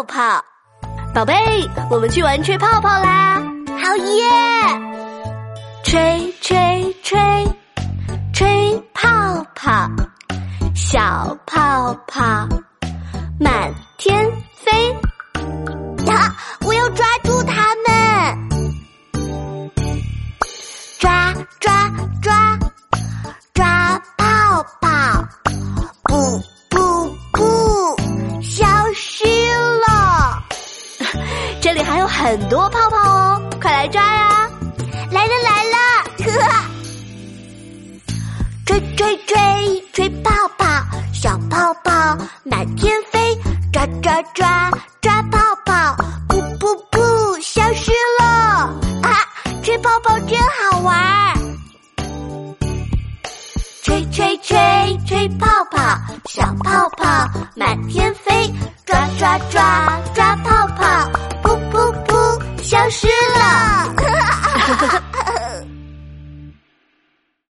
泡泡。宝贝，我们去玩吹泡泡啦！好耶！吹吹吹，吹泡泡，小泡泡满天飞。呀，我要抓住它们！抓抓抓，抓泡泡！不不这里还有很多泡泡哦，快来抓呀！来了来了！呵呵，吹吹吹，吹泡泡，小泡泡满天飞，抓抓抓，抓泡泡，噗噗噗，消失了！啊，吹泡泡真好玩儿！吹吹吹，吹泡泡，小泡泡满天消失了！